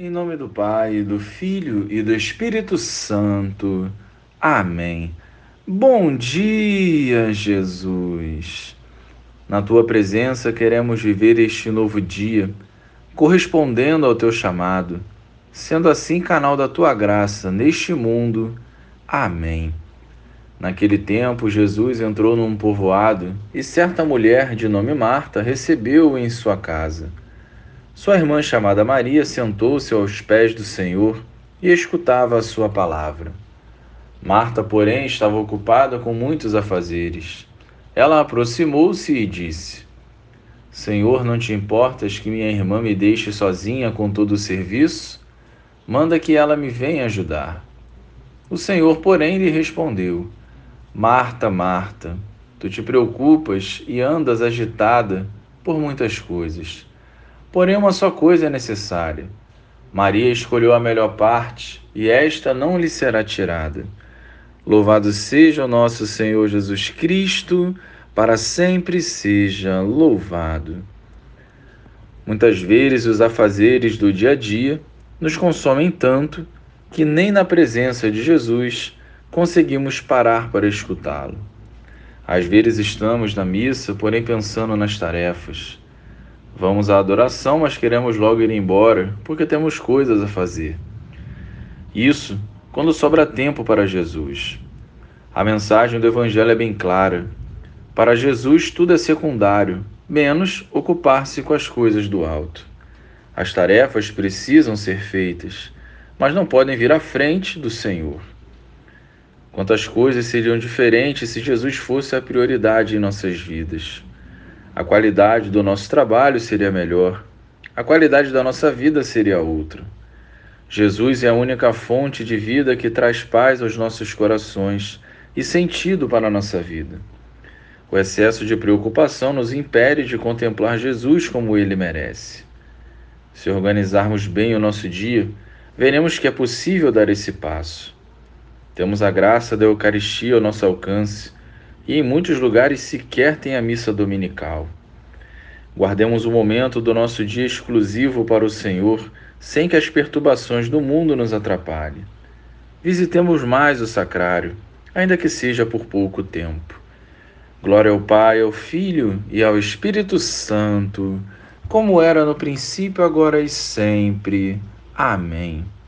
Em nome do Pai, do Filho e do Espírito Santo. Amém. Bom dia, Jesus. Na tua presença queremos viver este novo dia, correspondendo ao teu chamado, sendo assim canal da tua graça neste mundo. Amém. Naquele tempo, Jesus entrou num povoado e certa mulher de nome Marta recebeu-o em sua casa. Sua irmã, chamada Maria, sentou-se aos pés do Senhor e escutava a sua palavra. Marta, porém, estava ocupada com muitos afazeres. Ela aproximou-se e disse: Senhor, não te importas que minha irmã me deixe sozinha com todo o serviço? Manda que ela me venha ajudar. O Senhor, porém, lhe respondeu: Marta, Marta, tu te preocupas e andas agitada por muitas coisas Porém, uma só coisa é necessária. Maria escolheu a melhor parte, e esta não lhe será tirada. Louvado seja o nosso Senhor Jesus Cristo, para sempre seja louvado. Muitas vezes os afazeres do dia a dia nos consomem tanto que nem na presença de Jesus conseguimos parar para escutá-lo. Às vezes estamos na missa, porém pensando nas tarefas Vamos à adoração, mas queremos logo ir embora, porque temos coisas a fazer. Isso quando sobra tempo para Jesus. A mensagem do Evangelho é bem clara. Para Jesus, tudo é secundário, menos ocupar-se com as coisas do alto. As tarefas precisam ser feitas, mas não podem vir à frente do Senhor. Quantas coisas seriam diferentes se Jesus fosse a prioridade em nossas vidas? A qualidade do nosso trabalho seria melhor, a qualidade da nossa vida seria outra. Jesus é a única fonte de vida que traz paz aos nossos corações e sentido para a nossa vida. O excesso de preocupação nos impede de contemplar Jesus como ele merece. Se organizarmos bem o nosso dia, veremos que é possível dar esse passo. Temos a graça da Eucaristia ao nosso alcance e em muitos lugares sequer tem a missa dominical. Guardemos o momento do nosso dia exclusivo para o Senhor, sem que as perturbações do mundo nos atrapalhem. Visitemos mais o sacrário, ainda que seja por pouco tempo. Glória ao Pai, ao Filho e ao Espírito Santo, como era no princípio, agora e sempre. Amém.